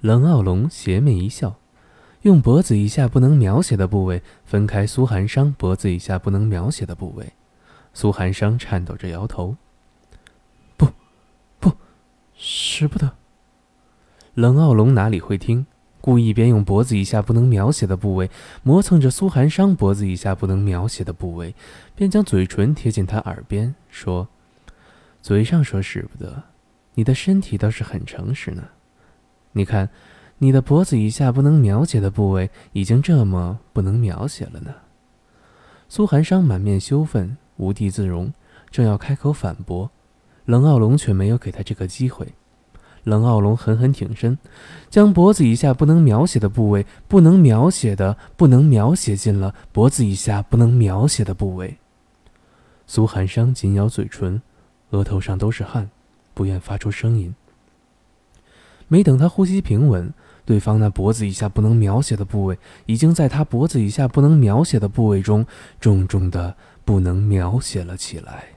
冷傲龙邪魅一笑，用脖子以下不能描写的部位分开苏寒商脖子以下不能描写的部位。苏寒商颤抖着摇头：“不，不，使不得。”冷傲龙哪里会听，故意边用脖子以下不能描写的部位磨蹭着苏寒商脖子以下不能描写的部位，边将嘴唇贴近他耳边说：“嘴上说使不得，你的身体倒是很诚实呢。你看，你的脖子以下不能描写的部位已经这么不能描写了呢。”苏寒商满面羞愤，无地自容，正要开口反驳，冷傲龙却没有给他这个机会。冷傲龙狠狠挺身，将脖子以下不能描写的部位，不能描写的不能描写进了脖子以下不能描写的部位。苏寒商紧咬嘴唇，额头上都是汗，不愿发出声音。没等他呼吸平稳，对方那脖子以下不能描写的部位，已经在他脖子以下不能描写的部位中，重重的不能描写了起来。